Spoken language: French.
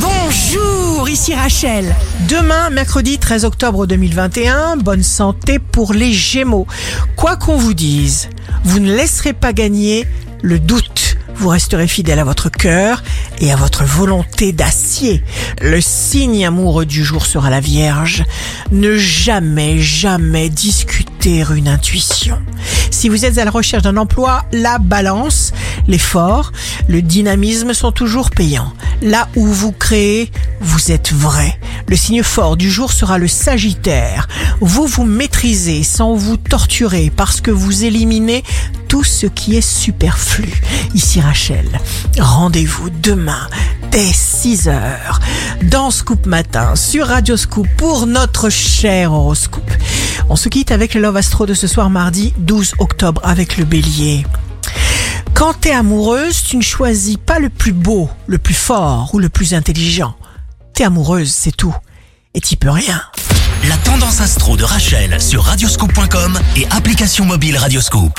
Bonjour, ici Rachel. Demain, mercredi 13 octobre 2021, bonne santé pour les Gémeaux. Quoi qu'on vous dise, vous ne laisserez pas gagner le doute. Vous resterez fidèle à votre cœur et à votre volonté d'acier. Le signe amoureux du jour sera la Vierge. Ne jamais, jamais discuter une intuition. Si vous êtes à la recherche d'un emploi, la balance, l'effort, le dynamisme sont toujours payants. Là où vous créez, vous êtes vrai. Le signe fort du jour sera le Sagittaire. Vous vous maîtrisez sans vous torturer parce que vous éliminez tout ce qui est superflu. Ici Rachel, rendez-vous demain dès 6 heures dans Scoop Matin sur Radio Scoop pour notre cher horoscope. On se quitte avec le Love Astro de ce soir mardi 12 octobre avec le bélier. Quand t'es amoureuse, tu ne choisis pas le plus beau, le plus fort ou le plus intelligent. T'es amoureuse, c'est tout. Et t'y peux rien. La tendance astro de Rachel sur radioscope.com et application mobile Radioscope.